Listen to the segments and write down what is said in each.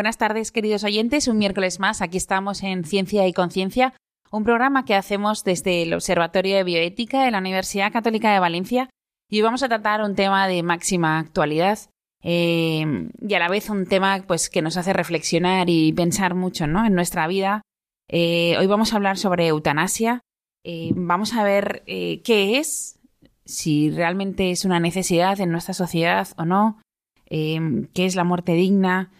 Buenas tardes, queridos oyentes. Un miércoles más, aquí estamos en Ciencia y Conciencia, un programa que hacemos desde el Observatorio de Bioética de la Universidad Católica de Valencia. Y hoy vamos a tratar un tema de máxima actualidad eh, y a la vez un tema pues, que nos hace reflexionar y pensar mucho ¿no? en nuestra vida. Eh, hoy vamos a hablar sobre eutanasia. Eh, vamos a ver qué es, si realmente es una necesidad en nuestra sociedad o no, qué es la muerte digna.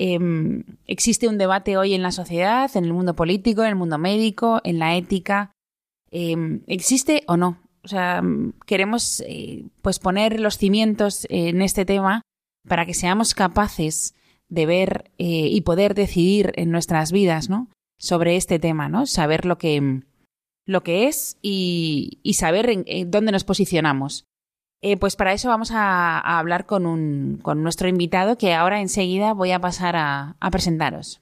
Em, existe un debate hoy en la sociedad, en el mundo político, en el mundo médico, en la ética. Em, ¿Existe o no? O sea, queremos eh, pues poner los cimientos en este tema para que seamos capaces de ver eh, y poder decidir en nuestras vidas, ¿no? Sobre este tema, ¿no? Saber lo que, lo que es y, saber en, dónde nos posicionamos. Eh, pues para eso vamos a, hablar con, un, con nuestro invitado que ahora enseguida voy a pasar a presentaros.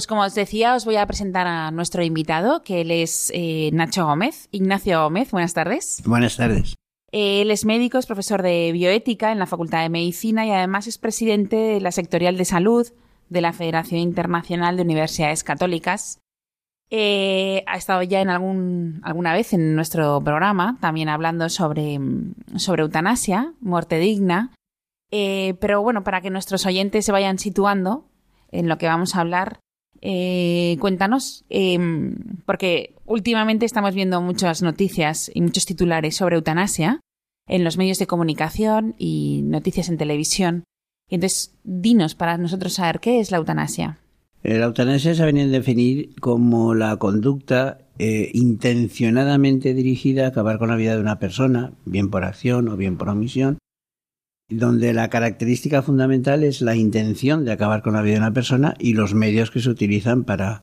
Pues como os decía, os voy a presentar a nuestro invitado, que él es eh, Nacho Gómez. Ignacio Gómez, buenas tardes. Buenas tardes. Él es médico, es profesor de bioética en la Facultad de Medicina y además es presidente de la sectorial de salud de la Federación Internacional de Universidades Católicas. Eh, ha estado ya en algún, alguna vez en nuestro programa, también hablando sobre, sobre eutanasia, muerte digna. Eh, pero bueno, para que nuestros oyentes se vayan situando en lo que vamos a hablar, eh, cuéntanos, em, porque últimamente estamos viendo muchas noticias y muchos titulares sobre eutanasia en los medios de comunicación y noticias en televisión. entonces, dinos para nosotros saber qué es la eutanasia. Eh, la eutanasia se ha venido a definir como la conducta eh, intencionadamente dirigida a acabar con la vida de una persona, bien por acción o bien por omisión, donde la característica fundamental es la intención de acabar con la vida de una persona y los medios que se utilizan para,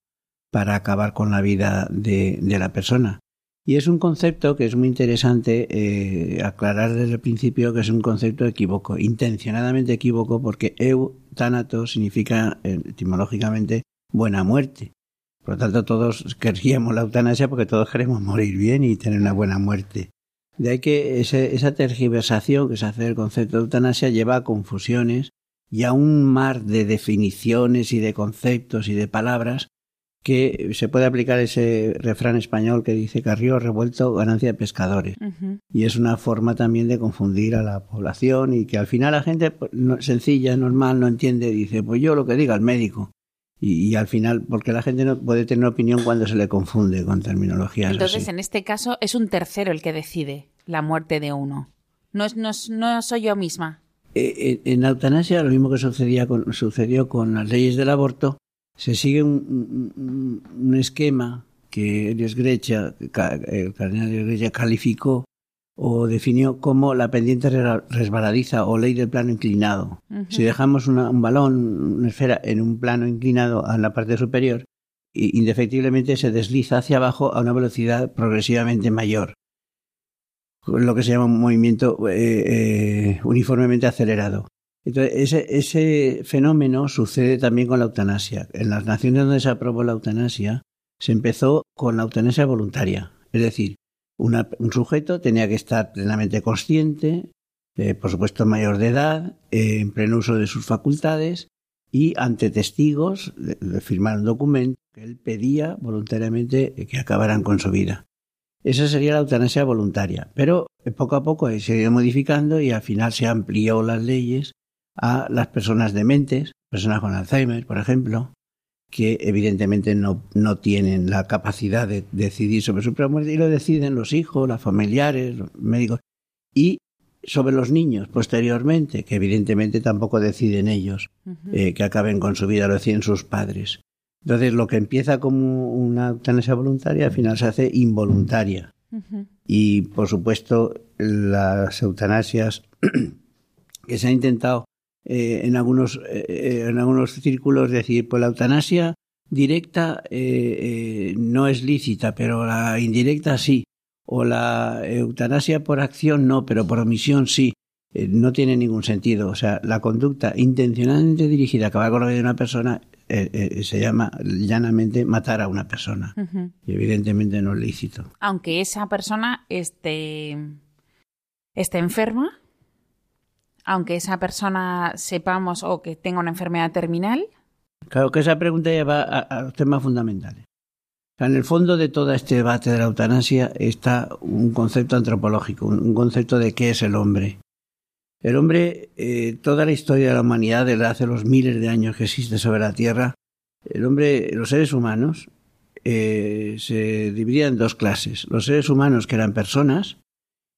para acabar con la vida de, la persona. Y es un concepto que es muy interesante eh, aclarar desde el principio que es un concepto equívoco, intencionadamente equívoco, porque eutanato significa eh, etimológicamente buena muerte. Por lo tanto, todos queríamos la eutanasia porque todos queremos morir bien y tener una buena muerte. De ahí que esa tergiversación que se hace del concepto de eutanasia lleva a confusiones y a un mar de definiciones y de conceptos y de palabras que se puede aplicar ese refrán español que dice que río revuelto ganancia de pescadores. Y es una forma también de confundir a la población y que al final la gente pues, sencilla, normal, no entiende, dice, pues yo lo que diga el médico. Y, al final, porque la gente no puede tener opinión cuando se le confunde con terminologías. Entonces, en este caso, es un tercero el que decide la muerte de uno. No, es, no, soy yo misma. Eh, eh, en eutanasia, lo mismo que sucedía con, sucedió con las leyes del aborto, se sigue un, un, esquema que Elias el cardenal Grecha, calificó o definió como la pendiente resbaladiza o ley del plano inclinado. Si dejamos un balón, una esfera, en un plano inclinado en la parte superior, indefectiblemente se desliza hacia abajo a una velocidad progresivamente mayor. lo que se llama un movimiento eh, uniformemente acelerado. Entonces, ese, ese fenómeno sucede también con la eutanasia. En las naciones donde se aprobó la eutanasia, se empezó con la eutanasia voluntaria. Es decir, un sujeto tenía que estar plenamente consciente, eh, por supuesto mayor de edad, eh, en pleno uso de sus facultades y ante testigos de, firmar un documento que él pedía voluntariamente que acabaran con su vida. Esa sería la eutanasia voluntaria, pero eh, poco a poco se ha ido modificando y al final se amplió las leyes a las personas dementes, personas con Alzheimer, por ejemplo, que evidentemente no, no tienen la capacidad de decidir sobre su propia muerte y lo deciden los hijos, los familiares, los médicos. Y sobre los niños posteriormente, que evidentemente tampoco deciden ellos eh, que acaben con su vida, lo deciden sus padres. Entonces, lo que empieza como una eutanasia voluntaria, al final se hace involuntaria. Y, por supuesto, las eutanasias que se han intentado eh, en, algunos, eh, en algunos círculos decir, pues la eutanasia directa no es lícita, pero la indirecta sí o la eutanasia por acción no, pero por omisión sí. Eh, no tiene ningún sentido. O sea, la conducta intencionalmente dirigida a acabar con la vida de una persona eh, eh, se llama llanamente matar a una persona. Y evidentemente no es lícito. Aunque esa persona esté, esté enferma, aunque esa persona sepamos o que tenga una enfermedad terminal. Claro que esa pregunta lleva a los temas fundamentales en el fondo de todo este debate de la eutanasia está un concepto antropológico, un concepto de qué es el hombre. El hombre, eh, toda la historia de la humanidad, desde hace los miles de años que existe sobre la Tierra, el hombre, los seres humanos, eh, se dividían en dos clases. Los seres humanos que eran personas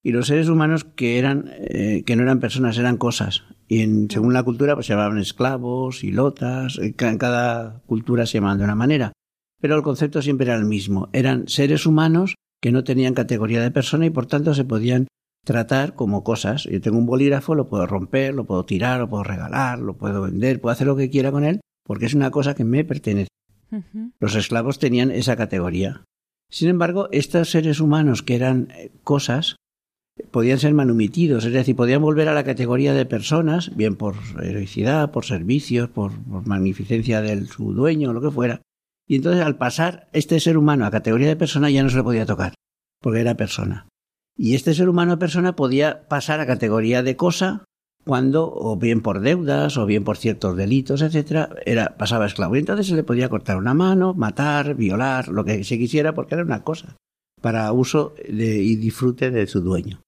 y los seres humanos que eran eh, que no eran personas, eran cosas. Y en, según la cultura, pues se llamaban esclavos, y lotas. En cada cultura se llamaban de una manera pero el concepto siempre era el mismo. Eran seres humanos que no tenían categoría de persona y por tanto se podían tratar como cosas. Yo tengo un bolígrafo, lo puedo romper, lo puedo tirar, lo puedo regalar, lo puedo vender, puedo hacer lo que quiera con él porque es una cosa que me pertenece. Los esclavos tenían esa categoría. Sin embargo, estos seres humanos que eran eh, cosas podían ser manumitidos, es decir, podían volver a la categoría de personas, bien por heroicidad, por servicios, por, magnificencia de su dueño, lo que fuera, y entonces al pasar este ser humano a categoría de persona ya no se le podía tocar, porque era persona. Y este ser humano persona podía pasar a categoría de cosa cuando, o bien por deudas, o bien por ciertos delitos, etcétera, era, pasaba esclavo. Y entonces se le podía cortar una mano, matar, violar, lo que se quisiera, porque era una cosa, para uso y disfrute de su dueño.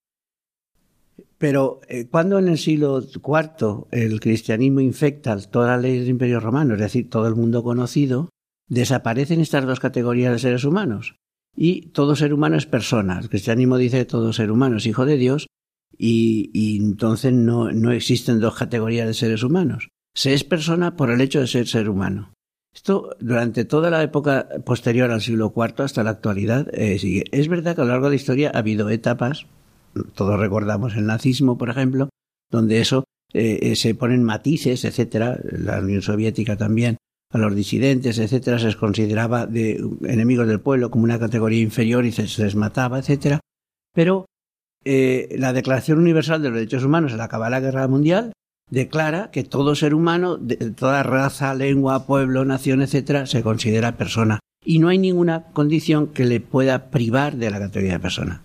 Pero eh, cuando en el siglo IV el cristianismo infecta todas las leyes del Imperio Romano, es decir, todo el mundo conocido, desaparecen estas dos categorías de seres humanos. Y todo ser humano es persona. El cristianismo dice todo ser humano es hijo de Dios y, entonces no, no, existen dos categorías de seres humanos. Se es persona por el hecho de ser ser humano. Esto durante toda la época posterior al siglo IV hasta la actualidad eh, sigue. Es verdad que a lo largo de la historia ha habido etapas, todos recordamos el nazismo, por ejemplo, donde eso eh, eh, se ponen matices, etcétera, la Unión Soviética también, a los disidentes, etcétera, se les consideraba de enemigos del pueblo como una categoría inferior y se, les mataba, etcétera. Pero eh, la Declaración Universal de los Derechos Humanos al acabar la Guerra Mundial declara que todo ser humano, de toda raza, lengua, pueblo, nación, etcétera, se considera persona y no hay ninguna condición que le pueda privar de la categoría de persona.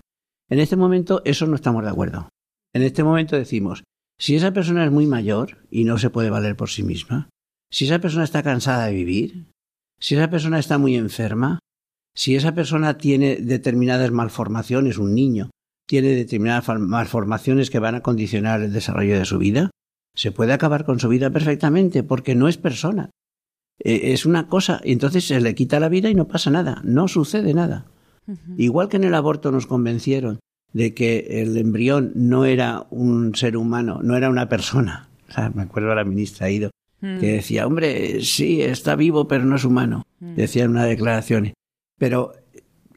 En este momento eso no estamos de acuerdo. En este momento decimos, si esa persona es muy mayor y no se puede valer por sí misma, si esa persona está cansada de vivir, si esa persona está muy enferma, si esa persona tiene determinadas malformaciones, un niño tiene determinadas malformaciones que van a condicionar el desarrollo de su vida, se puede acabar con su vida perfectamente porque no es persona. E, es una cosa, y entonces se le quita la vida y no pasa nada, no sucede nada. Igual que en el aborto nos convencieron de que el embrión no era un ser humano, no era una persona. me acuerdo a la ministra Ido, Mm. que decía, hombre, sí, está vivo, pero no es humano, mm. decía en una declaración. Pero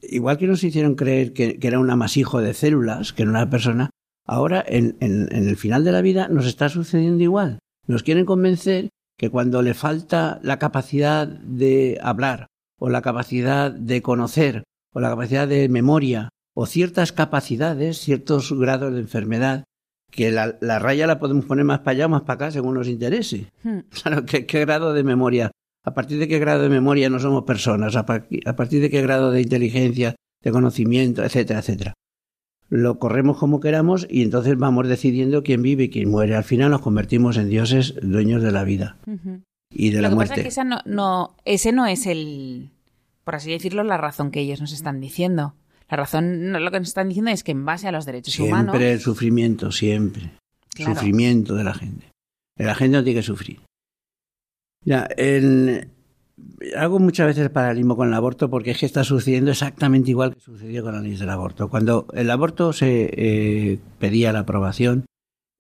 igual que nos hicieron creer que, era un amasijo de células, que era una persona, ahora en, el final de la vida nos está sucediendo igual. Nos quieren convencer que cuando le falta la capacidad de hablar, o la capacidad de conocer, o la capacidad de memoria, o ciertas capacidades, ciertos grados de enfermedad, que la, raya la podemos poner más para allá o más para acá según nos interese. Hmm. Claro, ¿qué, grado de memoria? ¿A partir de qué grado de memoria no somos personas? ¿A, ¿A partir de qué grado de inteligencia, de conocimiento, etcétera, etcétera? Lo corremos como queramos y entonces vamos decidiendo quién vive y quién muere. Al final nos convertimos en dioses dueños de la vida y de la muerte. Pasa es que no, ese no es el, por así decirlo, la razón que ellos nos están diciendo. La razón, lo que nos están diciendo es que en base a los derechos humanos. Siempre el sufrimiento, siempre. Sufrimiento de la gente. La gente no tiene que sufrir. Ya, hago muchas veces el paralelismo con el aborto porque es que está sucediendo exactamente igual que sucedió con la ley del aborto. Cuando el aborto se eh, pedía la aprobación,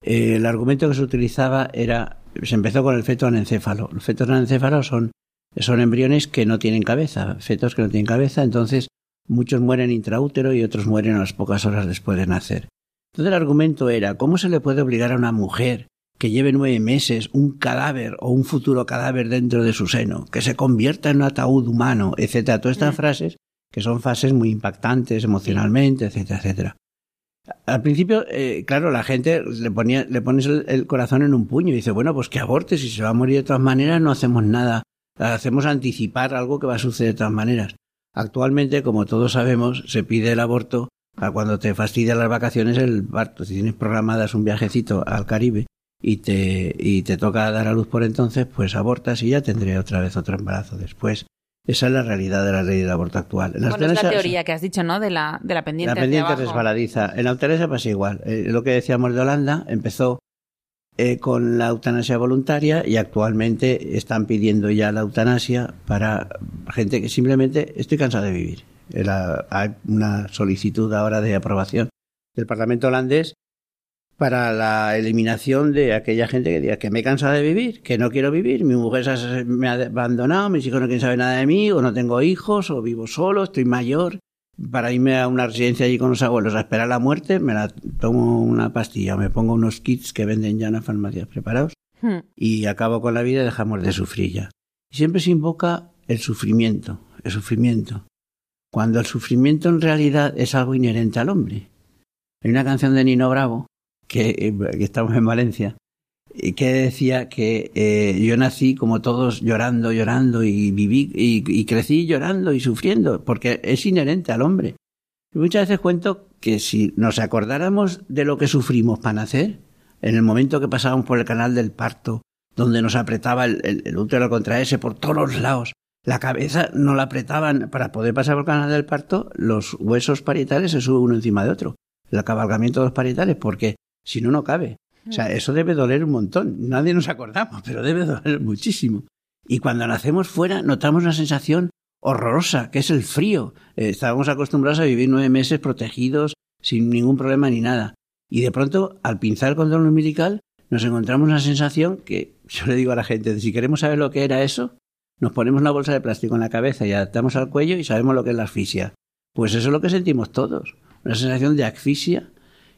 eh, el argumento que se utilizaba era, se empezó con el feto anencéfalo. Los fetos anencéfalos son, son embriones que no tienen cabeza, fetos que no tienen cabeza, entonces Muchos mueren intraútero y otros mueren a las pocas horas después de nacer. Entonces el argumento era, ¿cómo se le puede obligar a una mujer que lleve nueve meses un cadáver o un futuro cadáver dentro de su seno, que se convierta en un ataúd humano, etcétera? Todas estas mm. frases que son frases muy impactantes emocionalmente, etcétera, etcétera. Al principio, eh, claro, la gente le, ponía, le pones el, corazón en un puño y dice, bueno, pues que aborte, si se va a morir de todas maneras, no hacemos nada, hacemos anticipar algo que va a suceder de todas maneras. Actualmente, como todos sabemos, se pide el aborto para cuando te fastidian las vacaciones el parto. Si tienes programadas un viajecito al Caribe y te, y te toca dar a luz por entonces, pues abortas y ya tendré otra vez otro embarazo después. Esa es la realidad de la ley del aborto actual. En bueno, es la teoría que has dicho, ¿no? De la, de la pendiente. La pendiente resbaladiza. En la eutanasia pasa igual. Eh, lo que decíamos de Holanda empezó eh, con la eutanasia voluntaria y actualmente están pidiendo ya la eutanasia para gente que simplemente estoy cansado de vivir. hay una solicitud ahora de aprobación del Parlamento holandés para la eliminación de aquella gente que diga que me he cansado de vivir, que no quiero vivir, mi mujer me ha abandonado, mis hijos no quieren saber nada de mí, o no tengo hijos, o vivo solo, estoy mayor, para irme a una residencia allí con los abuelos a esperar la muerte, me la tomo una pastilla, me pongo unos kits que venden ya en las farmacias preparados hmm. y acabo con la vida y dejamos de sufrir ya. Siempre se invoca el sufrimiento, el sufrimiento, cuando el sufrimiento en realidad es algo inherente al hombre. Hay una canción de Nino Bravo, que, eh, que estamos en Valencia, que decía que eh, yo nací como todos llorando, llorando y viví y, crecí llorando y sufriendo, porque es inherente al hombre. Y muchas veces cuento que si nos acordáramos de lo que sufrimos para nacer, en el momento que pasábamos por el canal del parto, donde nos apretaba el, el útero contra ese por todos los lados, la cabeza no la apretaban para poder pasar por el canal del parto, los huesos parietales se suben uno encima de otro. El cabalgamiento de los parietales, porque si no, no cabe. O sea, eso debe doler un montón. Nadie nos acordamos, pero debe doler muchísimo. Y cuando nacemos fuera, notamos una sensación horrorosa, que es el frío. Eh, estábamos acostumbrados a vivir nueve meses protegidos, sin ningún problema ni nada. Y de pronto, al pinzar el control umbilical, nos encontramos una sensación que yo le digo a la gente, si queremos saber lo que era eso, nos ponemos una bolsa de plástico en la cabeza y adaptamos al cuello y sabemos lo que es la asfixia. Pues eso es lo que sentimos todos, una sensación de asfixia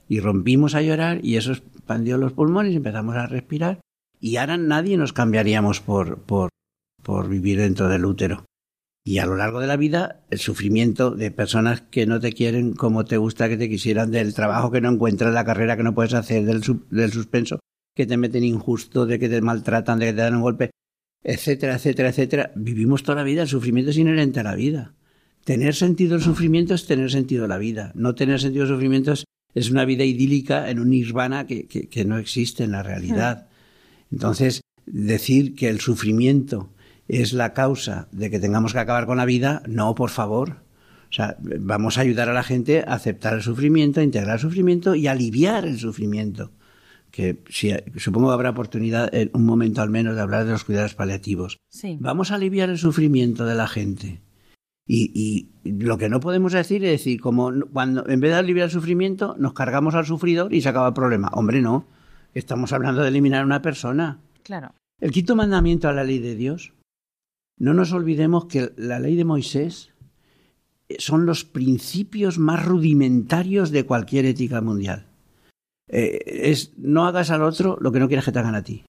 y rompimos a llorar y eso expandió los pulmones y empezamos a respirar y ahora nadie nos cambiaríamos por, por, por vivir dentro del útero. Y a lo largo de la vida, el sufrimiento de personas que no te quieren como te gusta que te quisieran, del trabajo que no encuentras, la carrera que no puedes hacer, del, del suspenso que te meten injusto, de que te maltratan, de que te dan un golpe, etcétera, etcétera, etcétera. Vivimos toda la vida, el sufrimiento es inherente a la vida. Tener sentido el sufrimiento es tener sentido la vida. No tener sentido el sufrimiento es es una vida idílica en un nirvana que, que, no existe en la realidad. Entonces, decir que el sufrimiento es la causa de que tengamos que acabar con la vida, no, por favor. O sea, vamos a ayudar a la gente a aceptar el sufrimiento, a integrar el sufrimiento y aliviar el sufrimiento. Que si, supongo que habrá oportunidad en un momento al menos de hablar de los cuidados paliativos. Vamos a aliviar el sufrimiento de la gente. Y, lo que no podemos decir es decir, como cuando en vez de aliviar el sufrimiento, nos cargamos al sufridor y se acaba el problema. Hombre, no. Estamos hablando de eliminar a una persona. Claro. El quinto mandamiento a la ley de Dios. No nos olvidemos que la ley de Moisés son los principios más rudimentarios de cualquier ética mundial. Eh, es no hagas al otro lo que no quieres que te hagan a ti.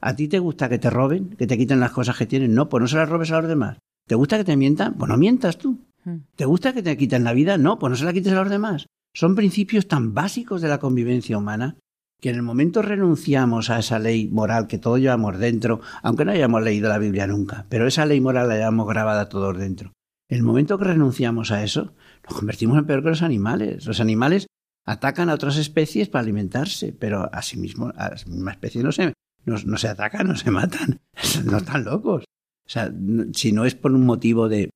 ¿A ti te gusta que te roben, que te quiten las cosas que tienen? No, pues no se las robes a los demás. ¿Te gusta que te mientan? Pues no mientas tú. Hmm. ¿Te gusta que te quiten la vida? No, pues no se la quites a los demás. Son principios tan básicos de la convivencia humana que en el momento renunciamos a esa ley moral que todos llevamos dentro, aunque no hayamos leído la Biblia nunca, pero esa ley moral la llevamos grabada todos dentro. En el momento que renunciamos a eso, nos convertimos en peor que los animales. Los animales atacan a otras especies para alimentarse, pero a sí mismos, a la misma especie no se, no, no se atacan, no se matan. No están locos. O sea, si no es por un motivo de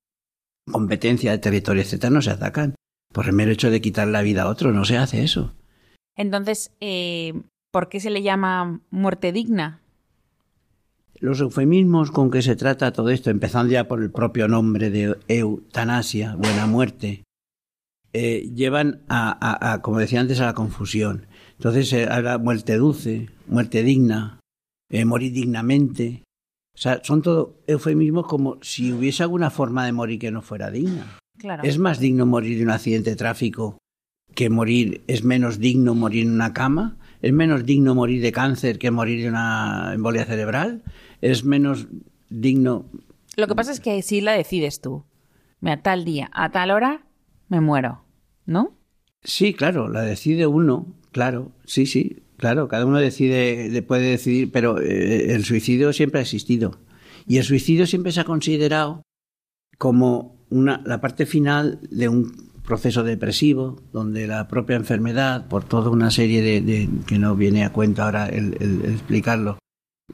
competencia de territorio, etcétera, no se atacan. Por el mero hecho de quitar la vida a otro, no se hace eso. Entonces, eh, ¿por qué se le llama muerte digna? Los eufemismos con que se trata todo esto, empezando ya por el propio nombre de eutanasia, buena muerte, eh, llevan a, a, a, como decía antes, a la confusión. Entonces se habla muerte dulce, muerte digna, eh, morir dignamente. O sea, son todo eufemismos como si hubiese alguna forma de morir que no fuera digna. Claro. ¿Es más digno morir de un accidente de tráfico que morir? ¿Es menos digno morir en una cama? ¿Es menos digno morir de cáncer que morir de una embolia cerebral? ¿Es menos digno...? Lo que pasa es que si la decides tú. Mira, tal día, a tal hora, me muero, ¿no? Sí, claro, la decide uno, claro, sí, sí, claro, cada uno decide, puede decidir, pero eh, el suicidio siempre ha existido. Y el suicidio siempre se ha considerado como una, la parte final de un proceso depresivo, donde la propia enfermedad, por toda una serie de, que no viene a cuento ahora el, explicarlo,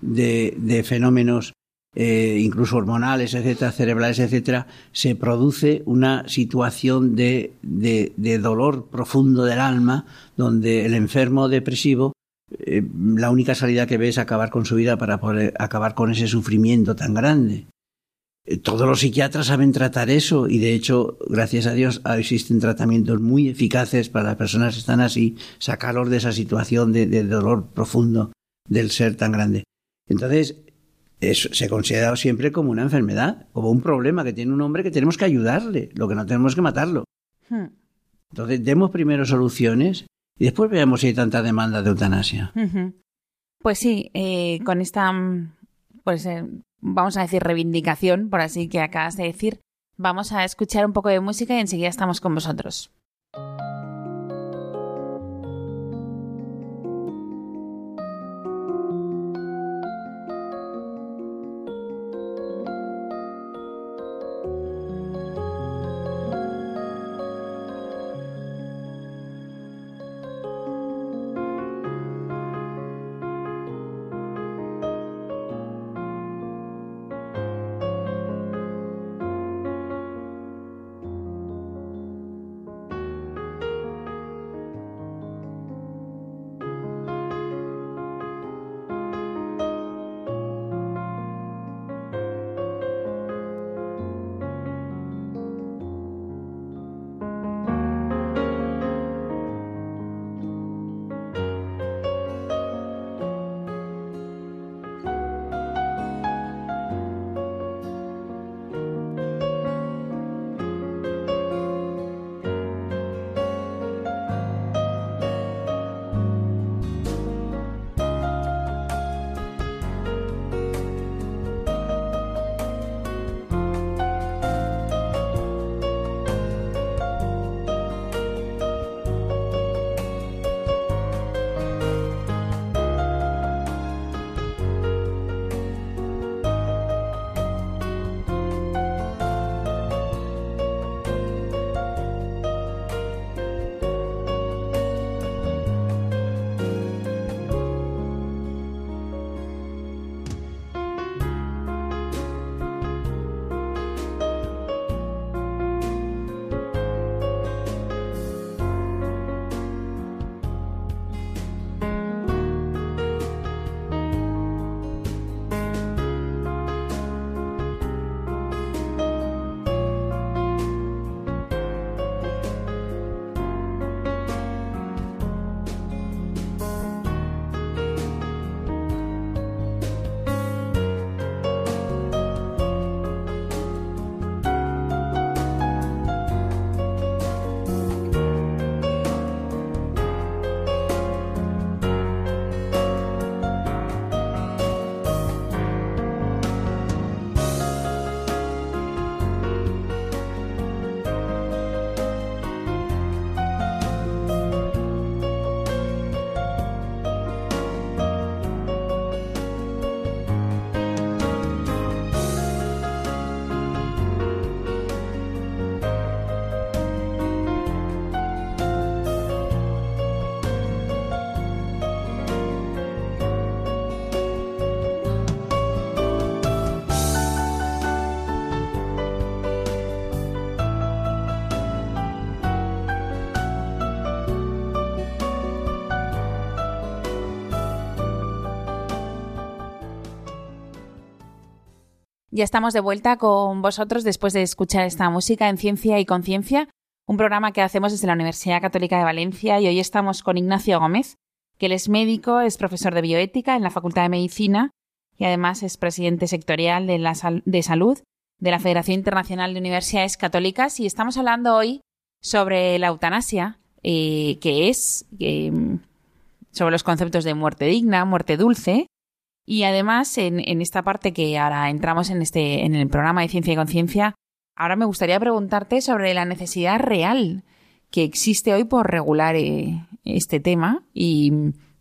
de, de fenómenos eh, incluso hormonales, etcétera, cerebrales, etcétera, se produce una situación de, de, dolor profundo del alma, donde el enfermo depresivo, eh, la única salida que ve es acabar con su vida para poder acabar con ese sufrimiento tan grande. Eh, todos los psiquiatras saben tratar eso y de hecho, gracias a Dios, existen tratamientos muy eficaces para las personas que están así, sacarlos de esa situación de, de dolor profundo del ser tan grande. Entonces, se ha considerado siempre como una enfermedad, como un problema que tiene un hombre que tenemos que ayudarle, lo que no tenemos que matarlo. Hmm. Entonces, demos primero soluciones y después veamos si hay tanta demanda de eutanasia. Pues sí, eh, con esta, pues, eh, vamos a decir, reivindicación, por así que acabas de decir, vamos a escuchar un poco de música y enseguida estamos con vosotros. Ya estamos de vuelta con vosotros después de escuchar esta música en Ciencia y Conciencia, un programa que hacemos desde la Universidad Católica de Valencia y hoy estamos con Ignacio Gómez, que él es médico, es profesor de bioética en la Facultad de Medicina y además es presidente sectorial de, la de salud de la Federación Internacional de Universidades Católicas. Y estamos hablando hoy sobre la eutanasia, eh, que es eh, sobre los conceptos de muerte digna, muerte dulce y además, en, esta parte que ahora entramos en, este, en el programa de Ciencia y Conciencia, ahora me gustaría preguntarte sobre la necesidad real que existe hoy por regular eh, este tema y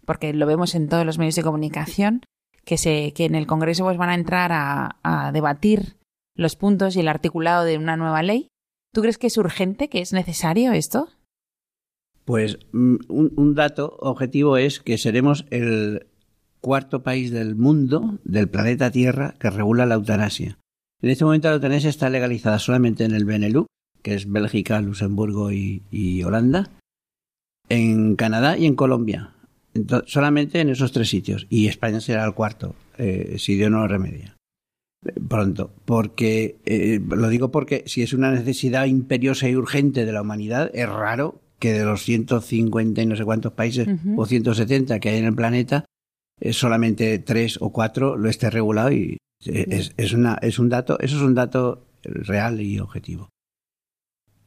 porque lo vemos en todos los medios de comunicación que se que en el Congreso pues van a entrar a, debatir los puntos y el articulado de una nueva ley. ¿Tú crees que es urgente, que es necesario esto? Pues mm, un dato objetivo es que seremos el cuarto país del mundo, del planeta Tierra, que regula la eutanasia. En este momento la eutanasia está legalizada solamente en el Benelux, que es Bélgica, Luxemburgo y, Holanda, en Canadá y en Colombia. solamente en esos tres sitios. Y España será el cuarto, eh, si Dios no lo remedia. Pronto, porque eh, lo digo porque si es una necesidad imperiosa y urgente de la humanidad, es raro que de los 150 y no sé cuántos países o 170 que hay en el planeta, solamente tres o cuatro lo esté regulado y es, es, una, es un dato, eso es un dato real y objetivo.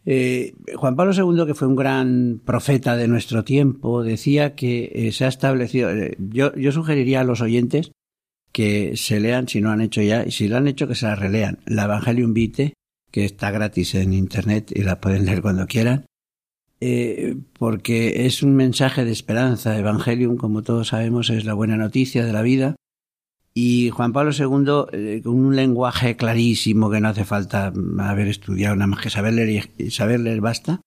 Eh, Juan Pablo II, que fue un gran profeta de nuestro tiempo, decía que eh, se ha establecido. Eh, yo, yo, sugeriría a los oyentes que se lean, si no han hecho ya, y si lo han hecho, que se la relean. La Evangelium Vitae, que está gratis en internet y la pueden leer cuando quieran, eh, porque es un mensaje de esperanza. Evangelium, como todos sabemos, es la buena noticia de la vida. Y Juan Pablo II, eh, con un lenguaje clarísimo que no hace falta haber estudiado nada más que saber leer y saber leer basta,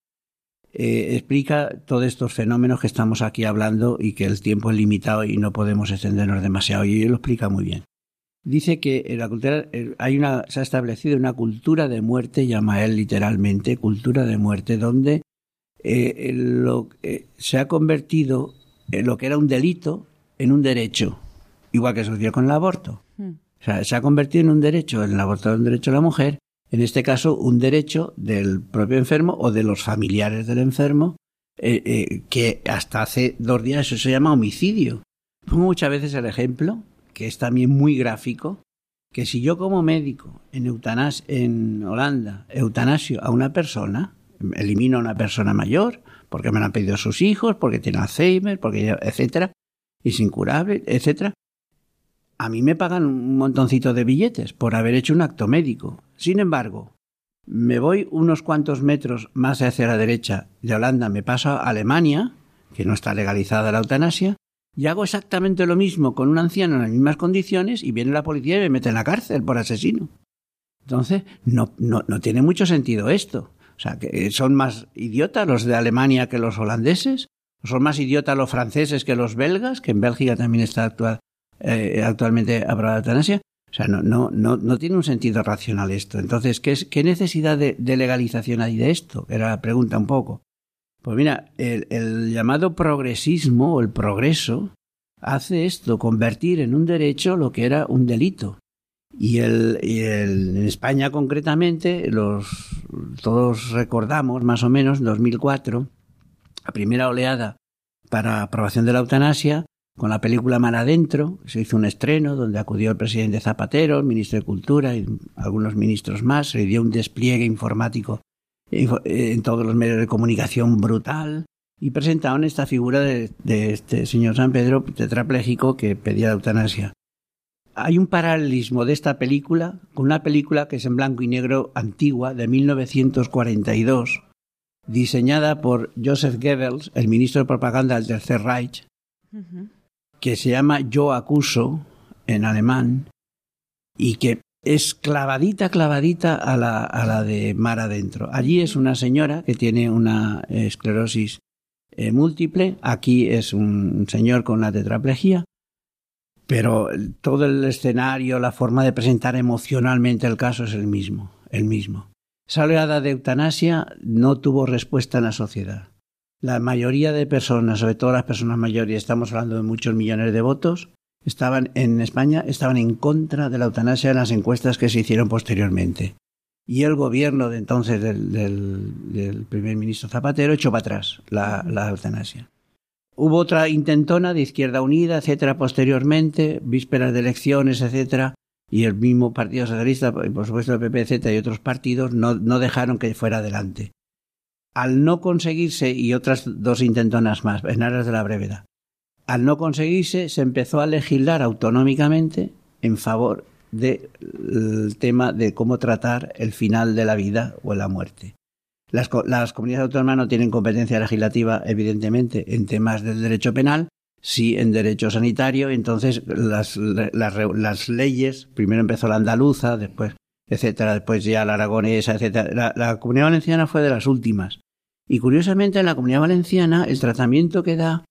eh, explica todos estos fenómenos que estamos aquí hablando y que el tiempo es limitado y no podemos extendernos demasiado. Y él lo explica muy bien. Dice que en la cultura hay una, se ha establecido una cultura de muerte, llama él literalmente, cultura de muerte, donde eh, lo, eh, se ha convertido en lo que era un delito en un derecho, igual que sucedió con el aborto. Hmm. O sea, se ha convertido en un derecho, en el aborto un derecho de la mujer, en este caso un derecho del propio enfermo o de los familiares del enfermo, eh, que hasta hace dos días eso se llama homicidio. Pongo muchas veces el ejemplo, que es también muy gráfico, que si yo como médico en, eutanas en Holanda eutanasio a una persona, elimino a una persona mayor porque me han pedido sus hijos, porque tiene Alzheimer, porque etcétera, es incurable, etcétera. A mí me pagan un montoncito de billetes por haber hecho un acto médico. Sin embargo, me voy unos cuantos metros más hacia la derecha de Holanda, me paso a Alemania, que no está legalizada la eutanasia, y hago exactamente lo mismo con un anciano en las mismas condiciones y viene la policía y me mete en la cárcel por asesino. Entonces, no, no, no tiene mucho sentido esto. Sea, que son más idiotas los de Alemania que los holandeses, son más idiotas los franceses que los belgas, que en Bélgica también está actual, eh, actualmente aprobada la eutanasia. O sea, no, no, no, no tiene un sentido racional esto. Entonces, ¿qué, es, qué necesidad de, legalización hay de esto? Era la pregunta un poco. Pues mira, el, el llamado progresismo o el progreso hace esto, convertir en un derecho lo que era un delito. Y, el, en España concretamente, los, todos recordamos más o menos, en 2004, la primera oleada para aprobación de la eutanasia, con la película Mar Adentro, se hizo un estreno donde acudió el presidente Zapatero, el ministro de Cultura y algunos ministros más, se dio un despliegue informático en todos los medios de comunicación brutal y presentaron esta figura de, de este señor San Pedro tetrapléjico que pedía la eutanasia hay un paralelismo de esta película con una película que es en blanco y negro antigua de 1942, diseñada por Joseph Goebbels, el ministro de propaganda del Tercer Reich, que se llama Yo acuso en alemán y que es clavadita, clavadita a la, a la de Mar Adentro. Allí es una señora que tiene una esclerosis eh, múltiple, aquí es un señor con la tetraplegia pero todo el escenario, la forma de presentar emocionalmente el caso es el mismo, el mismo. Esa oleada de eutanasia no tuvo respuesta en la sociedad. La mayoría de personas, sobre todo las personas mayores, estamos hablando de muchos millones de votos, estaban en España estaban en contra de la eutanasia en las encuestas que se hicieron posteriormente. Y el gobierno de entonces del, primer ministro Zapatero echó para atrás la, eutanasia. Hubo otra intentona de Izquierda Unida, etcétera, posteriormente, vísperas de elecciones, etcétera, y el mismo Partido Socialista, y por supuesto el PP, y otros partidos no, no dejaron que fuera adelante. Al no conseguirse, y otras dos intentonas más, en aras de la brevedad, al no conseguirse, se empezó a legislar autonómicamente en favor del tema de cómo tratar el final de la vida o la muerte. Las, comunidades autónomas no tienen competencia legislativa, evidentemente, en temas del derecho penal, sí en derecho sanitario. Entonces, las, leyes, primero empezó la andaluza, después, etcétera, después ya la aragonesa, etcétera. la comunidad valenciana fue de las últimas. Y curiosamente, en la comunidad valenciana, el tratamiento que da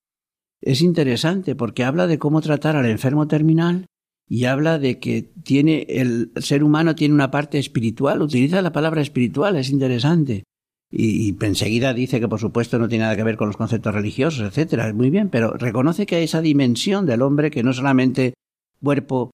es interesante porque habla de cómo tratar al enfermo terminal y habla de que tiene el ser humano tiene una parte espiritual, utiliza la palabra espiritual, es interesante. Y, y, enseguida dice que por supuesto no tiene nada que ver con los conceptos religiosos, etcétera, muy bien, pero reconoce que hay esa dimensión del hombre que no solamente cuerpo,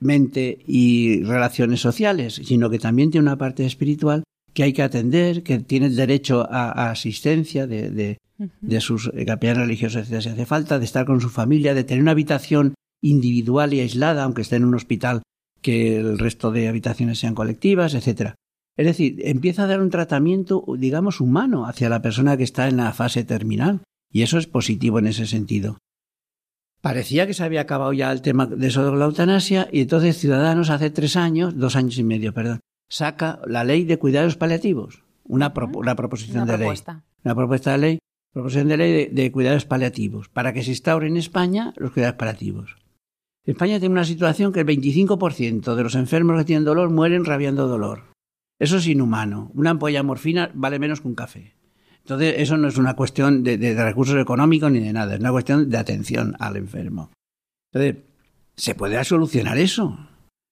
mente y relaciones sociales, sino que también tiene una parte espiritual que hay que atender, que tiene derecho a, asistencia de, de sus capellas religiosos si hace falta, de estar con su familia, de tener una habitación individual y aislada, aunque esté en un hospital, que el resto de habitaciones sean colectivas, etcétera. Es decir, empieza a dar un tratamiento, digamos, humano hacia la persona que está en la fase terminal, y eso es positivo en ese sentido. Parecía que se había acabado ya el tema de de la eutanasia, y entonces Ciudadanos hace tres años, dos años y medio, perdón, saca la ley de cuidados paliativos, una, proposición de ley. Una propuesta de ley proposición de ley de, cuidados paliativos, para que se instauren en España los cuidados paliativos. España tiene una situación que el 25% de los enfermos que tienen dolor mueren rabiando dolor. Eso es inhumano. Una ampolla morfina vale menos que un café. Entonces, eso no es una cuestión de, recursos económicos ni de nada, es una cuestión de atención al enfermo. Entonces, ¿se puede solucionar eso?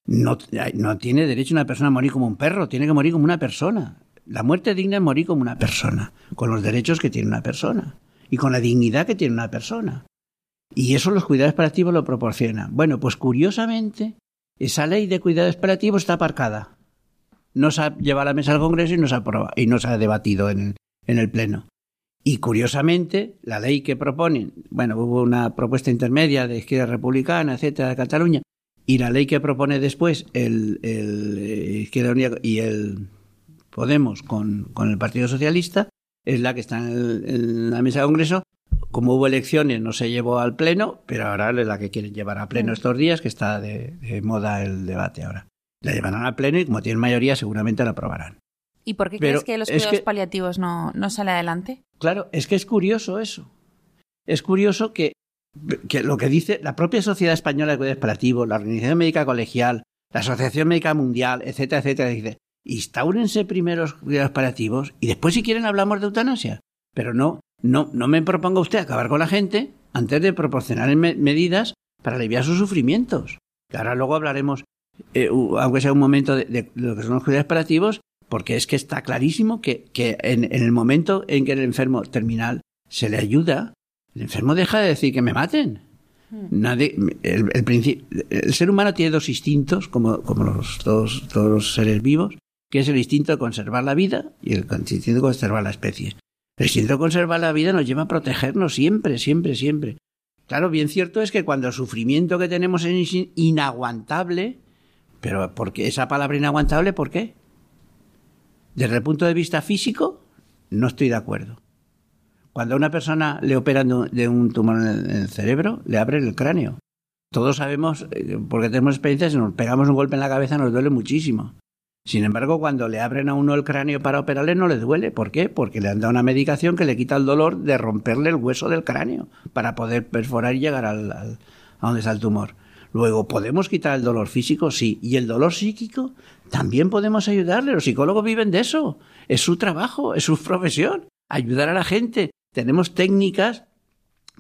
No, no tiene derecho una persona a morir como un perro, tiene que morir como una persona. La muerte digna es morir como una persona, con los derechos que tiene una persona y con la dignidad que tiene una persona. Y eso los cuidados paliativos lo proporcionan. Bueno, pues curiosamente, esa ley de cuidados paliativos está aparcada. No se ha llevado a la mesa al Congreso y no se ha, y no se ha debatido en el, Pleno. Y curiosamente, la ley que proponen, bueno, hubo una propuesta intermedia de izquierda republicana, etcétera, de Cataluña, y la ley que propone después el, el eh, Izquierda Unida y el Podemos con, con el Partido Socialista, es la que está en, la mesa de Congreso. Como hubo elecciones, no se llevó al Pleno, pero ahora es la que quieren llevar a Pleno estos días, que está de, moda el debate ahora. La llevarán al Pleno y como tienen mayoría, seguramente la aprobarán. ¿Y por qué crees que los cuidados paliativos no, no sale adelante? Claro, es que es curioso eso. Es curioso que, que lo que dice la propia Sociedad Española de Cuidados Paliativos, la Organización Médica Colegial, la Asociación Médica Mundial, etcétera, etcétera, dice, instáurense primeros cuidados paliativos y después si quieren hablamos de eutanasia. Pero no, no, no me proponga usted acabar con la gente antes de proporcionar medidas para aliviar sus sufrimientos. Que ahora luego hablaremos, eh, aunque sea un momento, de, lo que son los cuidados paliativos, porque es que está clarísimo que, que en, el momento en que el enfermo terminal se le ayuda, el enfermo deja de decir que me maten. Hmm. Nadie, el, el, el, ser humano tiene dos instintos, como, como los, todos, todos los seres vivos, que es el instinto de conservar la vida y el instinto de conservar la especie. El instinto de conservar la vida nos lleva a protegernos siempre, siempre, siempre. Claro, bien cierto es que cuando el sufrimiento que tenemos es inaguantable, pero porque esa palabra inaguantable, ¿por qué? Desde el punto de vista físico, no estoy de acuerdo. Cuando a una persona le operan de un tumor en el cerebro, le abren el cráneo. Todos sabemos, eh, porque tenemos experiencia, si nos pegamos un golpe en la cabeza nos duele muchísimo. Sin embargo, cuando le abren a uno el cráneo para operarle no le duele. ¿Por qué? Porque le han dado una medicación que le quita el dolor de romperle el hueso del cráneo para poder perforar y llegar al, a donde está el tumor. Luego, ¿podemos quitar el dolor físico? Sí. ¿Y el dolor psíquico? También podemos ayudarle. Los psicólogos viven de eso. Es su trabajo, es su profesión. Ayudar a la gente. Tenemos técnicas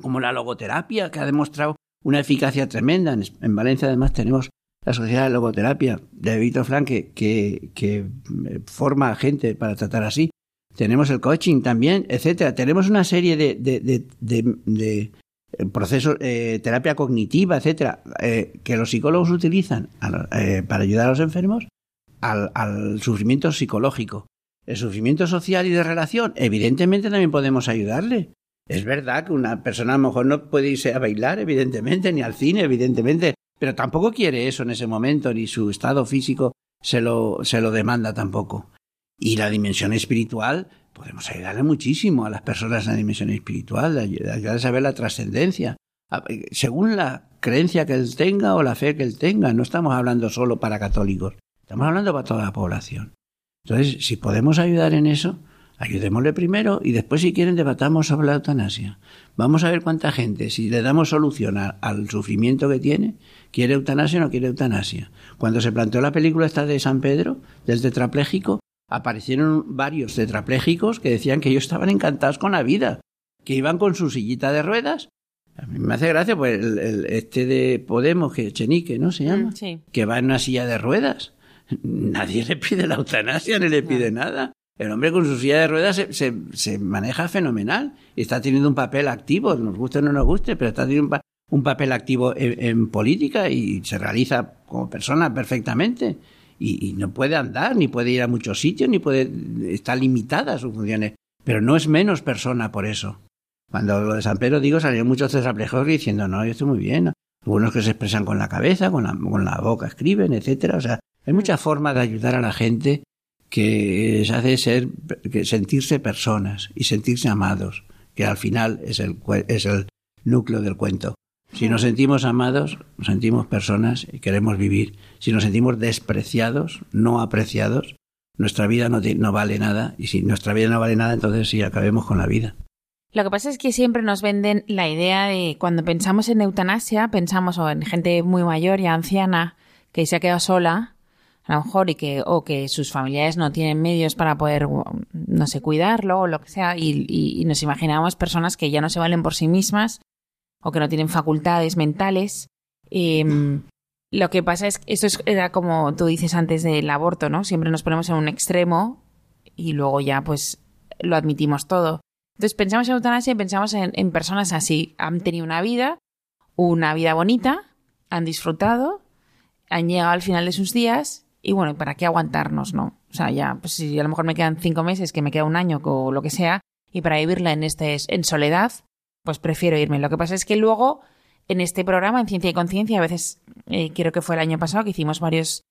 como la logoterapia, que ha demostrado una eficacia tremenda. En Valencia, además, tenemos la Sociedad de Logoterapia de Víctor Frank, que, eh, forma a gente para tratar así. Tenemos el coaching también, etcétera. Tenemos una serie de, de, procesos, eh, terapia cognitiva, etcétera, eh, que los psicólogos utilizan eh, para ayudar a los enfermos al, sufrimiento psicológico. El sufrimiento social y de relación, evidentemente también podemos ayudarle. Es verdad que una persona a lo mejor no puede irse a bailar, evidentemente, ni al cine, evidentemente, pero tampoco quiere eso en ese momento, ni su estado físico se lo, se lo demanda tampoco. Y la dimensión espiritual, podemos ayudarle muchísimo a las personas en la dimensión espiritual, ayudarles a ver la trascendencia, según la creencia que él tenga o la fe que él tenga. No estamos hablando solo para católicos, estamos hablando para toda la población. Entonces, si podemos ayudar en eso, ayudémosle primero y después, si quieren, debatamos sobre la eutanasia. Vamos a ver cuánta gente, si le damos solución al sufrimiento que tiene, quiere eutanasia o no quiere eutanasia. Cuando se planteó la película esta de San Pedro, del tetrapléjico, aparecieron varios tetraplégicos que decían que ellos estaban encantados con la vida, que iban con su sillita de ruedas. A mí me hace gracia, pues, el, este de Podemos, que Chenique, ¿no? Se llama. Sí. Que va en una silla de ruedas. Nadie le pide la eutanasia, ni le pide nada. El hombre con su silla de ruedas se, se, se, maneja fenomenal está teniendo un papel activo, nos guste o no nos guste, pero está teniendo un, pa un papel activo en, en, política y se realiza como persona perfectamente. Y, no puede andar, ni puede ir a muchos sitios, ni puede. está limitada sus funciones. Pero no es menos persona por eso. Cuando lo de San Pedro digo, salieron muchos tetraplejos diciendo, no, yo estoy muy bien. Algunos que se expresan con la cabeza, con la, con la boca escriben, etcétera. O sea, hay muchas formas de ayudar a la gente que se hace ser, que sentirse personas y sentirse amados, que al final es el, es el núcleo del cuento. Si nos sentimos amados, nos sentimos personas y queremos vivir. Si nos sentimos despreciados, no apreciados, nuestra vida no, no, vale nada. Y si nuestra vida no vale nada, entonces sí, acabemos con la vida. Lo que pasa es que siempre nos venden la idea de cuando pensamos en eutanasia, pensamos o en gente muy mayor y anciana que se ha quedado sola, a lo mejor, y que, o que sus familiares no tienen medios para poder, no sé, cuidarlo o lo que sea, y, nos imaginamos personas que ya no se valen por sí mismas o que no tienen facultades mentales. Eh, lo que pasa es que esto es, era como tú dices antes del aborto, ¿no? Siempre nos ponemos en un extremo y luego ya pues lo admitimos todo. Entonces pensamos en eutanasia y pensamos en, en personas así. Han tenido una vida, una vida bonita, han disfrutado, han llegado al final de sus días y bueno, ¿para qué aguantarnos, no? O sea, ya, pues si a lo mejor me quedan cinco meses, que me queda un año o lo que sea, y para vivirla en este en soledad, pues prefiero irme. Lo que pasa es que luego, en este programa, en Ciencia y Conciencia, a veces, eh, creo que fue el año pasado, que hicimos varios,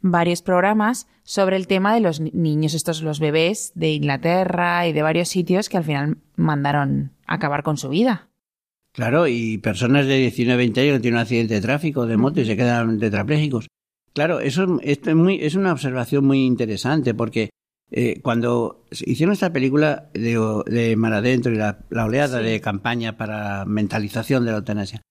varios programas sobre el tema de los niños, estos los bebés de Inglaterra y de varios sitios que al final mandaron acabar con su vida. Claro, y personas de 19, 20 años que tienen un accidente de tráfico, de moto, y se quedan tetraplégicos. Claro, eso es, muy, es una observación muy interesante porque eh, cuando hicieron esta película de, de Mar Adentro y la, la oleada sí. de campaña para mentalización de la eutanasia,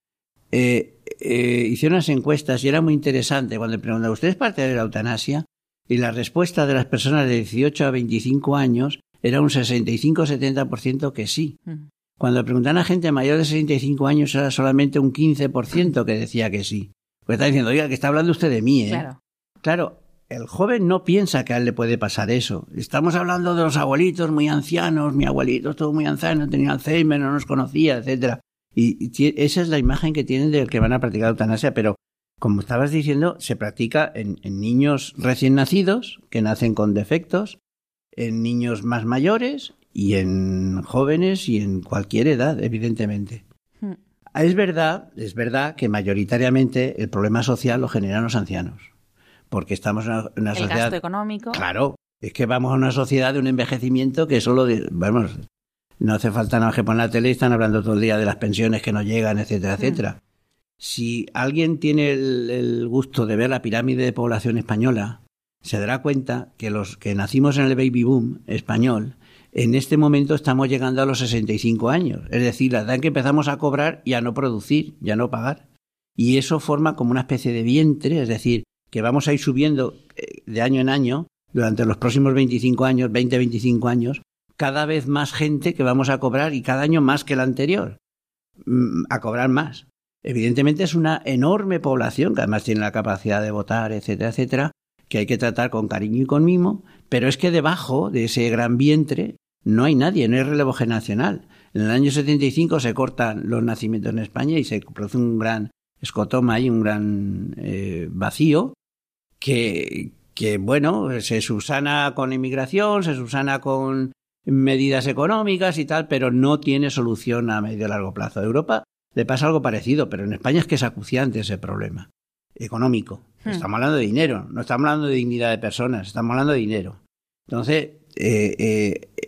eh, eh, hicieron unas encuestas y era muy interesante cuando preguntaban, ¿usted es parte de la eutanasia? Y la respuesta de las personas de 18 a 25 años era un 65-70% que sí. Mm. Cuando le preguntaban a gente mayor de 65 años era solamente un 15% que decía que sí. Pues está diciendo, oiga, que está hablando usted de mí, ¿eh? Claro. Claro, el joven no piensa que a él le puede pasar eso. Estamos hablando de los abuelitos muy ancianos, mi abuelito estuvo muy anciano, tenía Alzheimer, no nos conocía, etcétera. Y, y, esa es la imagen que tienen del que van a practicar eutanasia, pero como estabas diciendo, se practica en, en niños recién nacidos, que nacen con defectos, en niños más mayores y en jóvenes y en cualquier edad, evidentemente. Hmm. Es verdad, es verdad que mayoritariamente el problema social lo generan los ancianos, porque estamos en una, una el sociedad. gasto económico. Claro, es que vamos a una sociedad de un envejecimiento que solo, de, vamos, no hace falta nada que poner la tele y están hablando todo el día de las pensiones que no llegan, etcétera, etcétera. Si alguien tiene el, el, gusto de ver la pirámide de población española, se dará cuenta que los que nacimos en el baby boom español, en este momento estamos llegando a los 65 años. Es decir, la edad en que empezamos a cobrar y a no producir, ya no pagar. Y eso forma como una especie de vientre, es decir, que vamos a ir subiendo eh, de año en año durante los próximos 25 años, 20, 25 años, cada vez más gente que vamos a cobrar y cada año más que el anterior, mm, a cobrar más. Evidentemente es una enorme población que además tiene la capacidad de votar, etcétera, etcétera, que hay que tratar con cariño y con mimo, pero es que debajo de ese gran vientre no hay nadie, no hay relevo generacional. En el año 75 se cortan los nacimientos en España y se produce un gran escotoma y un gran eh, vacío que, que, bueno, se subsana con inmigración, se subsana con medidas económicas y tal, pero no tiene solución a medio y largo plazo. Europa le pasa algo parecido, pero en España es que es acuciante ese problema económico. Hmm. Estamos hablando de dinero, no estamos hablando de dignidad de personas, estamos hablando de dinero. Entonces, eh,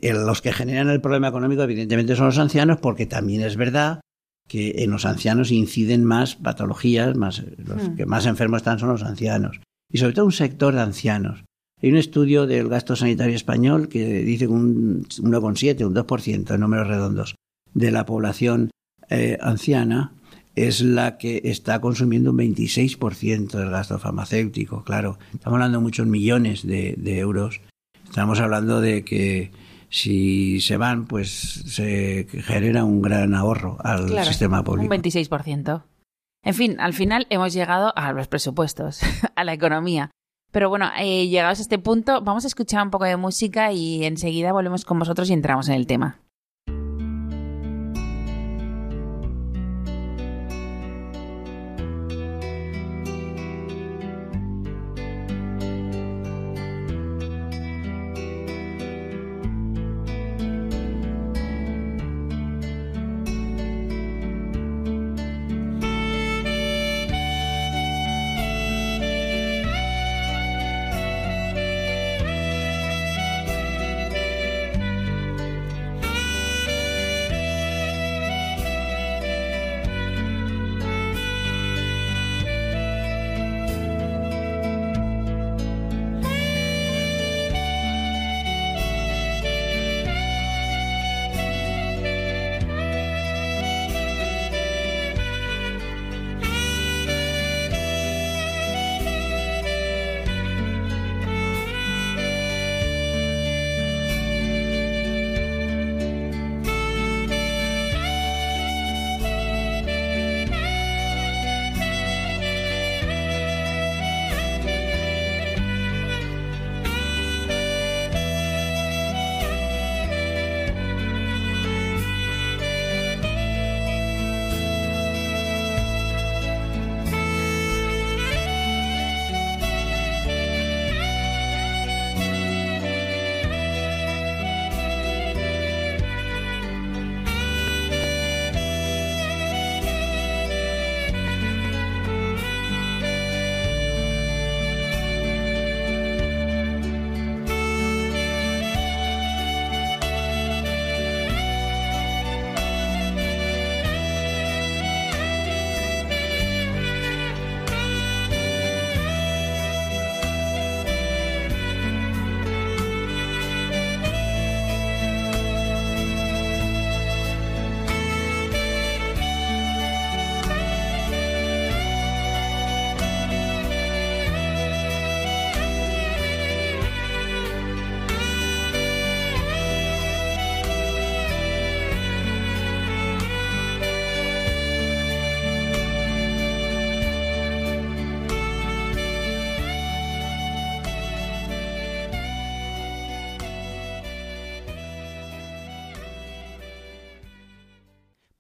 eh, los que generan el problema económico evidentemente son los ancianos, porque también es verdad que en los ancianos inciden más patologías, más, los hmm. que más enfermos están son los ancianos. Y sobre todo un sector de ancianos. Hay un estudio del gasto sanitario español que dice que un 1,7, un 2% en números redondos de la población eh, anciana es la que está consumiendo un 26% del gasto farmacéutico. Claro, estamos hablando de muchos millones de, euros. Estamos hablando de que si se van, pues se genera un gran ahorro al sistema público. Un 26%. En fin, al final hemos llegado a los presupuestos, a la economía. Pero bueno, eh, llegados a este punto, vamos a escuchar un poco de música y enseguida volvemos con vosotros y entramos en el tema.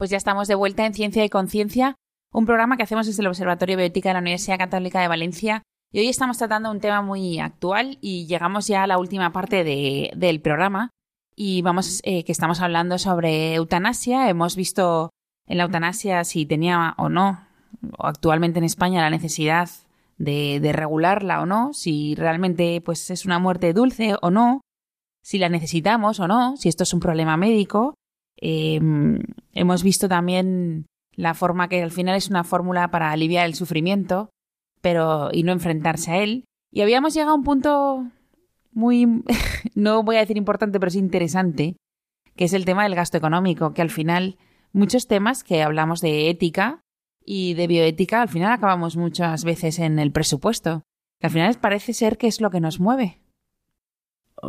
Pues ya estamos de vuelta en Ciencia y Conciencia, un programa que hacemos desde el Observatorio Bioética de la Universidad Católica de Valencia. Y hoy estamos tratando un tema muy actual y llegamos ya a la última parte del programa. Y vamos, eh, que estamos hablando sobre eutanasia. Hemos visto en la eutanasia si tenía o no, actualmente en España, la necesidad de, de regularla o no, si realmente pues, es una muerte dulce o no, si la necesitamos o no, si esto es un problema médico. Em, hemos visto también la forma que al final es una fórmula para aliviar el sufrimiento, pero y no enfrentarse a él. Y habíamos llegado a un punto muy, no voy a decir importante, pero sí interesante, que es el tema del gasto económico, que al final muchos temas que hablamos de ética y de bioética, al final acabamos muchas veces en el presupuesto, que al final parece ser que es lo que nos mueve.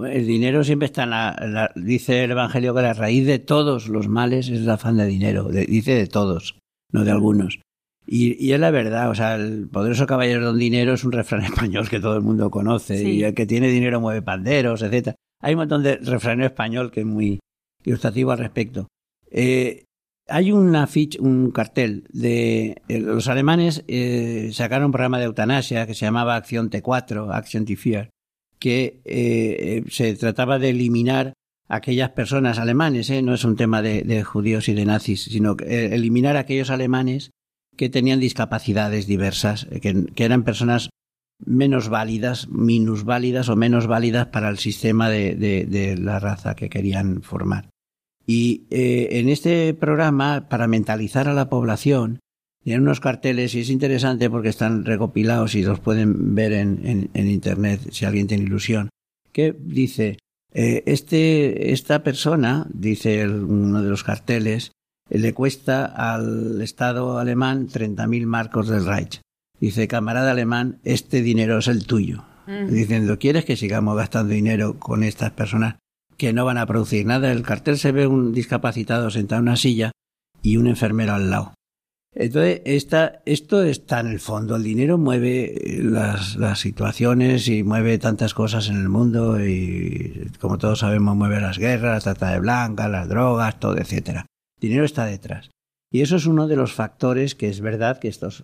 El dinero siempre está en la, dice el Evangelio que la raíz de todos los males es el afán de dinero, dice de todos, no de algunos. Y, es la verdad, o sea, el poderoso caballero don dinero es un refrán español que todo el mundo conoce, y el que tiene dinero mueve panderos, etcétera. hay un montón de refranero español que es muy ilustrativo al respecto. Eh, hay una ficha, un cartel de eh, los alemanes eh, sacaron un programa de eutanasia que se llamaba Acción T4, Action T Fear, que eh, se trataba de eliminar aquellas personas alemanes, no es un tema de, judíos y de nazis, sino eliminar a aquellos alemanes que tenían discapacidades diversas, que, eran personas menos válidas, minusválidas o menos válidas para el sistema de, la raza que querían formar. Y eh, en este programa, para mentalizar a la población, tienen unos carteles y es interesante porque están recopilados y los pueden ver en, en, en Internet si alguien tiene ilusión, que dice, eh, este, esta persona, dice el, uno de los carteles, eh, le cuesta al Estado alemán 30.000 marcos del Reich. Dice, camarada alemán, este dinero es el tuyo. Mm. Diciendo, ¿quieres que sigamos gastando dinero con estas personas que no van a producir nada? El cartel se ve un discapacitado sentado en una silla y un enfermero al lado. Entonces, esta, esto está en el fondo. El dinero mueve las, las, situaciones y mueve tantas cosas en el mundo y, como todos sabemos, mueve las guerras, la trata de blancas, las drogas, todo, etcétera. El dinero está detrás. Y eso es uno de los factores que es verdad que estos...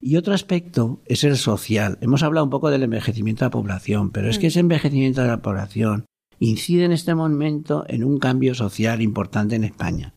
Y otro aspecto es el social. Hemos hablado un poco del envejecimiento de la población, pero es que ese envejecimiento de la población incide en este momento en un cambio social importante en España.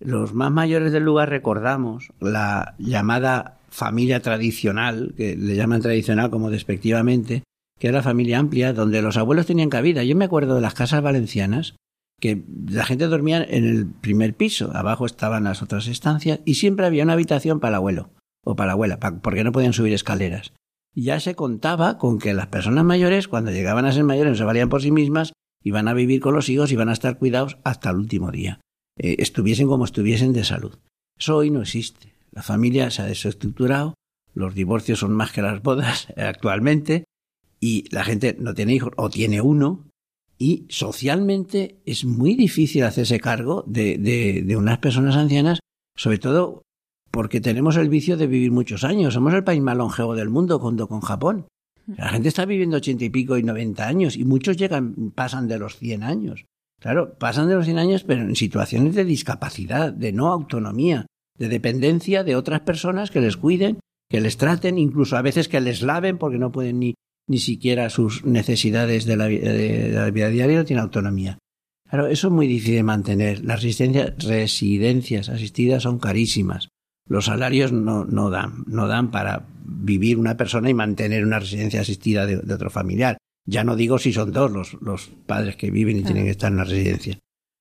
Los más mayores del lugar recordamos la llamada familia tradicional, que le llaman tradicional como despectivamente, que era la familia amplia, donde los abuelos tenían cabida. Yo me acuerdo de las casas valencianas, que la gente dormía en el primer piso, abajo estaban las otras estancias, y siempre había una habitación para el abuelo o para la abuela, porque no podían subir escaleras. Ya se contaba con que las personas mayores, cuando llegaban a ser mayores, no se valían por sí mismas, iban a vivir con los hijos y iban a estar cuidados hasta el último día, eh, estuviesen como estuviesen de salud. Eso hoy no existe. La familia se ha desestructurado, los divorcios son más que las bodas actualmente, y la gente no tiene hijos o tiene uno, y socialmente es muy difícil hacerse cargo de, de, de unas personas ancianas, sobre todo porque tenemos el vicio de vivir muchos años. Somos el país más longevo del mundo junto con Japón. La gente está viviendo ochenta y pico y noventa años y muchos llegan, pasan de los cien años. Claro, pasan de los cien años, pero en situaciones de discapacidad, de no autonomía, de dependencia de otras personas que les cuiden, que les traten, incluso a veces que les laven porque no pueden ni, ni siquiera sus necesidades de la, vida diaria, no tienen autonomía. Claro, eso es muy difícil de mantener. Las residencias asistidas son carísimas los salarios no, no, dan, no dan para vivir una persona y mantener una residencia asistida de otro familiar. Ya no digo si son dos los, los padres que viven y tienen que estar en la residencia.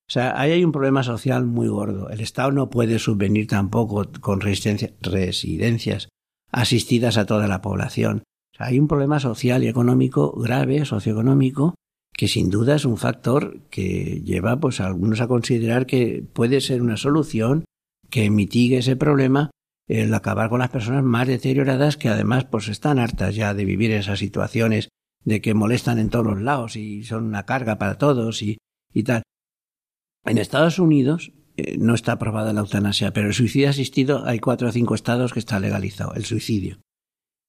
O sea, ahí hay un problema social muy gordo. El Estado no puede subvenir tampoco con residencias asistidas a toda la población. O sea, hay un problema social y económico grave, socioeconómico, que sin duda es un factor que lleva pues, a algunos a considerar que puede ser una solución que mitigue ese problema el acabar con las personas más deterioradas que además pues están hartas ya de vivir esas situaciones de que molestan en todos los lados y son una carga para todos y, y tal. En Estados Unidos eh, no está aprobada la eutanasia, pero el suicidio asistido hay cuatro o cinco estados que está legalizado, el suicidio.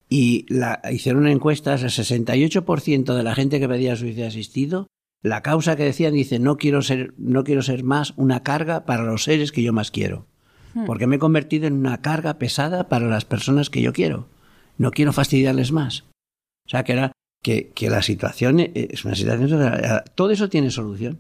Y la, hicieron encuestas, el 68% de la gente que pedía suicidio asistido, la causa que decían dice no quiero ser, no quiero ser más una carga para los seres que yo más quiero. Hmm. porque me he convertido en una carga pesada para las personas que yo quiero. No quiero fastidiarles más. O sea, que era que, que la situación es una situación. Todo eso tiene solución.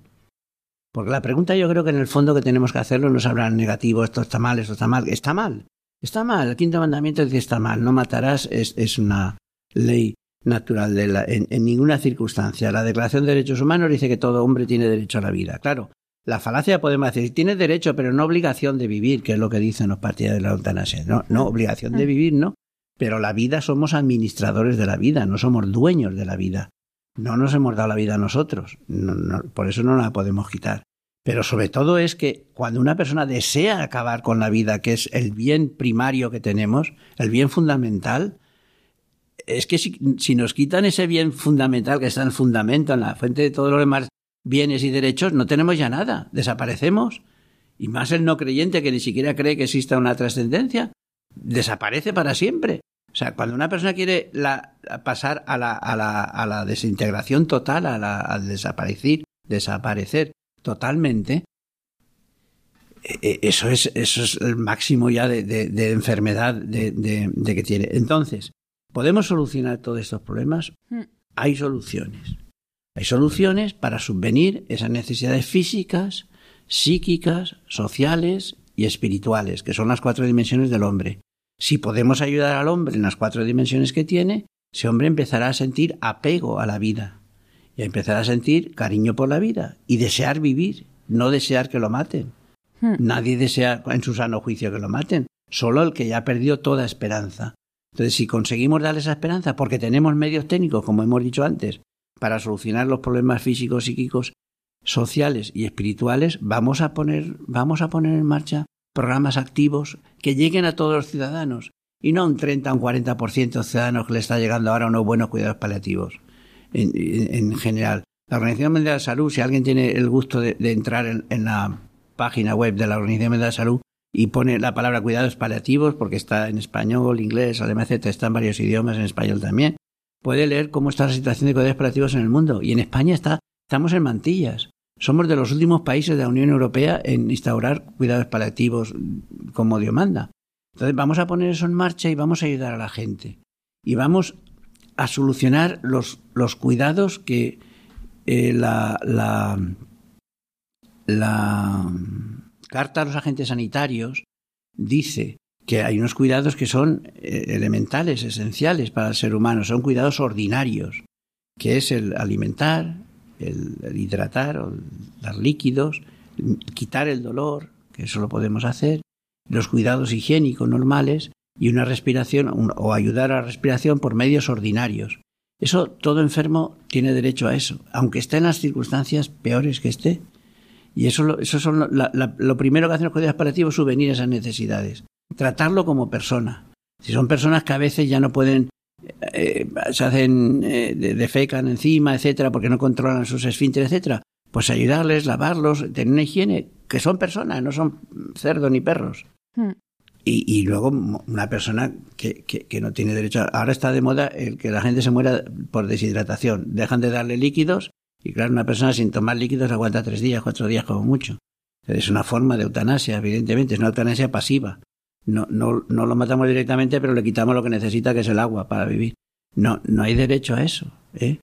Porque la pregunta yo creo que en el fondo que tenemos que hacerlo no es hablar negativo, esto está mal, esto está mal. Está mal. Está mal. El quinto mandamiento dice está mal. No matarás es, es una ley natural de la, en, en ninguna circunstancia. La Declaración de Derechos Humanos dice que todo hombre tiene derecho a la vida. Claro, la falacia podemos decir, tiene derecho, pero no obligación de vivir, que es lo que dicen los partidos de la eutanasia. No, no obligación de vivir, no. Pero la vida somos administradores de la vida, no somos dueños de la vida. No nos hemos dado la vida a nosotros, no, no, por eso no la podemos quitar. Pero sobre todo es que cuando una persona desea acabar con la vida, que es el bien primario que tenemos, el bien fundamental, es que si, si nos quitan ese bien fundamental que está en el fundamento, en la fuente de todo lo demás, bienes y derechos, no tenemos ya nada, desaparecemos. Y más el no creyente que ni siquiera cree que exista una trascendencia, desaparece para siempre. O sea, cuando una persona quiere la, pasar a la, a, la, a la, desintegración total, a, la, a desaparecer, desaparecer totalmente, e, e, eso es, eso es el máximo ya de, de, de enfermedad de, de, que tiene. Entonces, ¿podemos solucionar todos estos problemas? Mm. Hay soluciones. Hay soluciones para subvenir esas necesidades físicas, psíquicas, sociales y espirituales, que son las cuatro dimensiones del hombre. Si podemos ayudar al hombre en las cuatro dimensiones que tiene, ese hombre empezará a sentir apego a la vida y empezará a sentir cariño por la vida y desear vivir, no desear que lo maten. Hmm. Nadie desea en su sano juicio que lo maten, solo el que ya perdió toda esperanza. Entonces, si conseguimos darle esa esperanza, porque tenemos medios técnicos, como hemos dicho antes, para solucionar los problemas físicos, psíquicos, sociales y espirituales, vamos a poner, vamos a poner en marcha programas activos que lleguen a todos los ciudadanos y no a un 30 o un 40% de ciudadanos que le está llegando ahora unos buenos cuidados paliativos en, general. La Organización Mundial de la Salud, si alguien tiene el gusto de, entrar en, la página web de la Organización Mundial de la Salud y pone la palabra cuidados paliativos, porque está en español, inglés, alemán, etc., está en varios idiomas, en español también, puede leer cómo está la situación de cuidados paliativos en el mundo. Y en España está, estamos en mantillas. Somos de los últimos países de la Unión Europea en instaurar cuidados paliativos como Dios manda. Entonces vamos a poner eso en marcha y vamos a ayudar a la gente. Y vamos a solucionar los, los cuidados que eh, la, la, la carta a los agentes sanitarios dice que hay unos cuidados que son eh, elementales, esenciales para el ser humano, son cuidados ordinarios, que es el alimentar, el, hidratar, o dar líquidos, quitar el dolor, que eso lo podemos hacer, los cuidados higiénicos normales y una respiración o ayudar a la respiración por medios ordinarios. Eso todo enfermo tiene derecho a eso, aunque esté en las circunstancias peores que esté. Y eso, eso son lo, primero que hacen los cuidados paliativos, subvenir esas necesidades. Tratarlo como persona. Si son personas que a veces ya no pueden eh, se hacen, eh, defecan encima, etcétera, porque no controlan sus esfínteres, etcétera, pues ayudarles, lavarlos, tener una higiene, que son personas, no son cerdos ni perros. Hmm. Y, y, luego una persona que, que, no tiene derecho. ahora está de moda el que la gente se muera por deshidratación. Dejan de darle líquidos y, claro, una persona sin tomar líquidos aguanta tres días, cuatro días como mucho. Es una forma de eutanasia, evidentemente, es una eutanasia pasiva. No, no, no lo matamos directamente, pero le quitamos lo que necesita, que es el agua para vivir. No, no hay derecho a eso. ¿eh?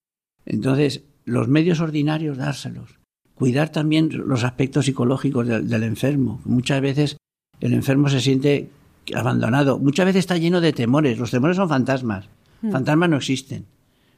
Entonces, los medios ordinarios, dárselos. Cuidar también los aspectos psicológicos del, enfermo. Muchas veces el enfermo se siente abandonado. Muchas veces está lleno de temores. Los temores son fantasmas. Hmm. Fantasmas no existen.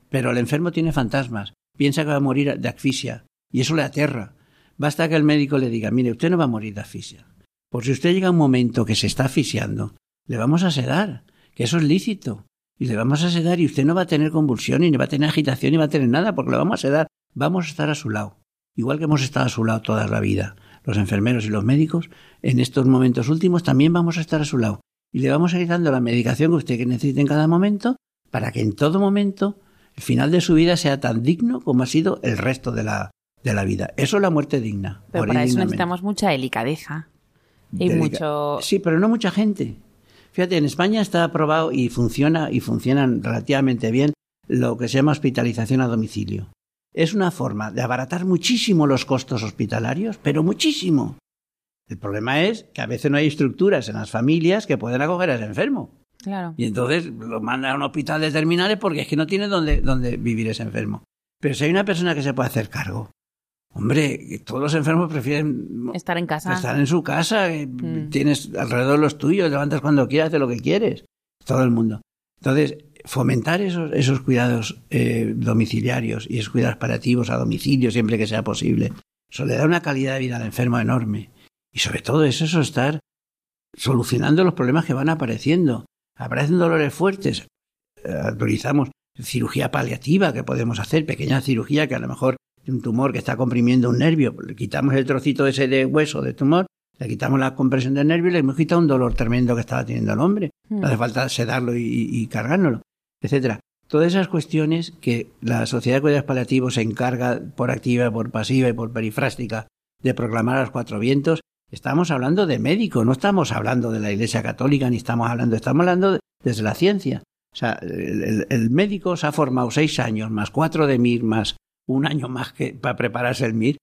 Pero el enfermo tiene fantasmas. Piensa que va a morir de asfixia. Y eso le aterra. Basta que el médico le diga, mire, usted no va a morir de asfixia. Por si usted llega a un momento que se está asfixiando, le vamos a sedar, que eso es lícito. Y le vamos a sedar y usted no va a tener convulsión, ni va a tener agitación, ni va a tener nada, porque le vamos a sedar. Vamos a estar a su lado. Igual que hemos estado a su lado toda la vida, los enfermeros y los médicos, en estos momentos últimos también vamos a estar a su lado. Y le vamos a ir dando la medicación que usted necesite en cada momento, para que en todo momento el final de su vida sea tan digno como ha sido el resto de la, de la vida. Eso es la muerte digna. Pero para eso necesitamos mucha delicadeza. Y mucho... Sí, pero no mucha gente. Fíjate, en España está aprobado y funciona y funcionan relativamente bien lo que se llama hospitalización a domicilio. Es una forma de abaratar muchísimo los costos hospitalarios, pero muchísimo. El problema es que a veces no hay estructuras en las familias que puedan acoger a ese enfermo. Claro. Y entonces lo mandan a un hospital de terminales porque es que no tiene dónde, dónde vivir ese enfermo. Pero si hay una persona que se puede hacer cargo, Hombre, todos los enfermos prefieren estar en casa. Estar en su casa, mm. tienes alrededor los tuyos, levantas cuando quieras, haces lo que quieres. Todo el mundo. Entonces, fomentar esos, esos cuidados eh, domiciliarios y esos cuidados paliativos a domicilio siempre que sea posible, eso le da una calidad de vida al enfermo enorme. Y sobre todo es eso, estar solucionando los problemas que van apareciendo. Aparecen dolores fuertes, eh, autorizamos cirugía paliativa que podemos hacer, pequeña cirugía que a lo mejor un tumor que está comprimiendo un nervio, le quitamos el trocito ese de hueso de tumor, le quitamos la compresión del nervio y le hemos quitado un dolor tremendo que estaba teniendo el hombre. No hace falta sedarlo y, y cargárnoslo, etcétera. Todas esas cuestiones que la Sociedad de Cuidados Paliativos se encarga por activa, por pasiva y por perifrástica de proclamar a los cuatro vientos, estamos hablando de médico, no estamos hablando de la Iglesia Católica, ni estamos hablando, estamos hablando desde la ciencia. O sea, el, médico se ha formado seis años, más cuatro de MIR, más un año más que para prepararse el MIR,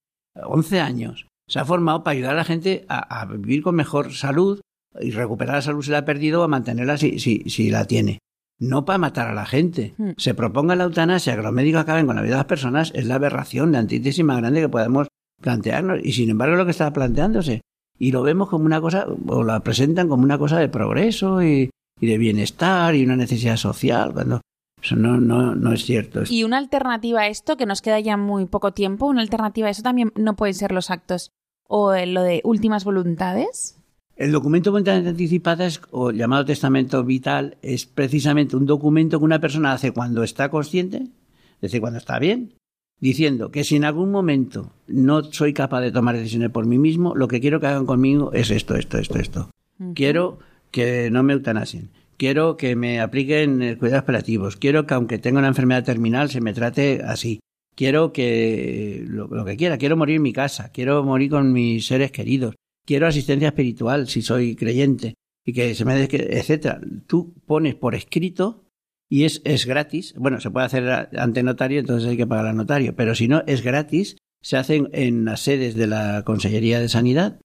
once años. Se ha formado para ayudar a la gente a, vivir con mejor salud y recuperar la salud si la ha perdido o a mantenerla si, si, si la tiene. No para matar a la gente. Hmm. Se proponga la eutanasia, que los médicos acaben con la vida de las personas, es la aberración, la antítesis más grande que podemos plantearnos. Y sin embargo, lo que está planteándose. Y lo vemos como una cosa, o la presentan como una cosa de progreso y, y de bienestar y una necesidad social, cuando eso no, no, no es cierto. Y una alternativa a esto, que nos queda ya muy poco tiempo, una alternativa a eso también no pueden ser los actos o lo de últimas voluntades. El documento voluntariamente anticipada, o llamado testamento vital, es precisamente un documento que una persona hace cuando está consciente, es decir, cuando está bien, diciendo que si en algún momento no soy capaz de tomar decisiones por mí mismo, lo que quiero que hagan conmigo es esto, esto, esto, esto. Quiero que no me eutanasien. Quiero que me apliquen eh, cuidados paliativos. Quiero que aunque tenga una enfermedad terminal se me trate así. Quiero que lo, que quiera. Quiero morir en mi casa. Quiero morir con mis seres queridos. Quiero asistencia espiritual si soy creyente y que se me etcétera. Tú pones por escrito y es, es gratis. Bueno, se puede hacer ante notario, entonces hay que pagar al notario, pero si no, es gratis. Se hacen en las sedes de la Consellería de Sanidad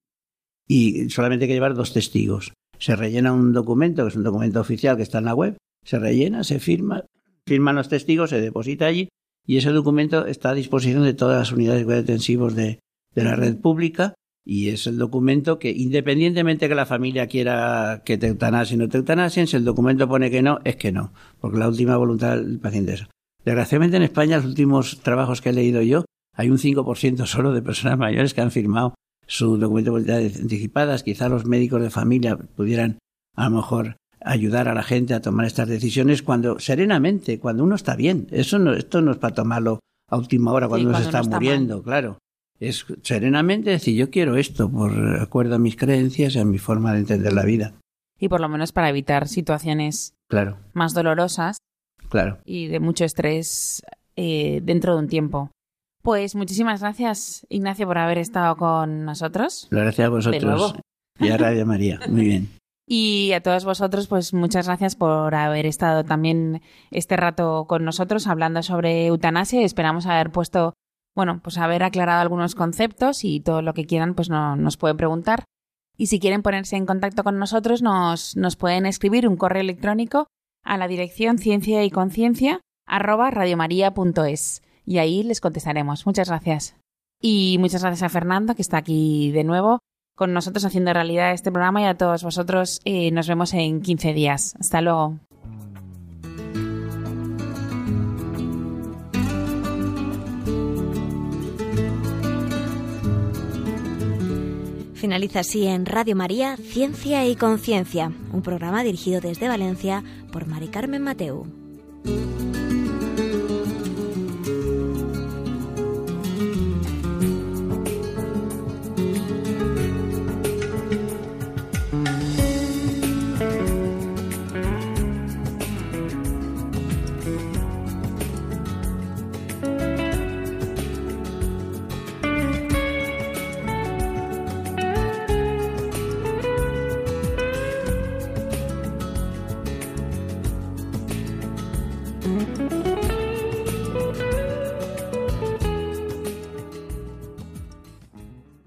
y solamente hay que llevar dos testigos se rellena un documento, que es un documento oficial que está en la web, se rellena, se firma, firman los testigos, se deposita allí y ese documento está a disposición de todas las unidades de intensivos de, de la red pública y es el documento que, independientemente que la familia quiera que te eutanasien o no te eutanasien, si el documento pone que no, es que no, porque la última voluntad del paciente es. Desgraciadamente en España, los últimos trabajos que he leído yo, hay un 5% solo de personas mayores que han firmado su documento de voluntades anticipadas, quizá los médicos de familia pudieran a lo mejor ayudar a la gente a tomar estas decisiones cuando serenamente, cuando uno está bien. Eso no, esto no es para tomarlo a última hora cuando uno se está, muriendo, claro. Es serenamente decir, yo quiero esto por acuerdo a mis creencias y a mi forma de entender la vida. Y por lo menos para evitar situaciones claro. más dolorosas claro. y de mucho estrés eh, dentro de un tiempo. Pues muchísimas gracias, Ignacio, por haber estado con nosotros. Gracias a vosotros. Y a Radio María. Muy bien. Y a todos vosotros, pues muchas gracias por haber estado también este rato con nosotros hablando sobre eutanasia. Esperamos haber puesto, bueno, pues haber aclarado algunos conceptos y todo lo que quieran, pues no, nos pueden preguntar. Y si quieren ponerse en contacto con nosotros, nos, nos pueden escribir un correo electrónico a la dirección ciencia y conciencia arroba radiomaria.es y ahí les contestaremos. Muchas gracias. Y muchas gracias a Fernando, que está aquí de nuevo con nosotros haciendo realidad este programa y a todos vosotros eh, nos vemos en 15 días. Hasta luego. Finaliza así en Radio María Ciencia y Conciencia, un programa dirigido desde Valencia por Mari Carmen Mateu.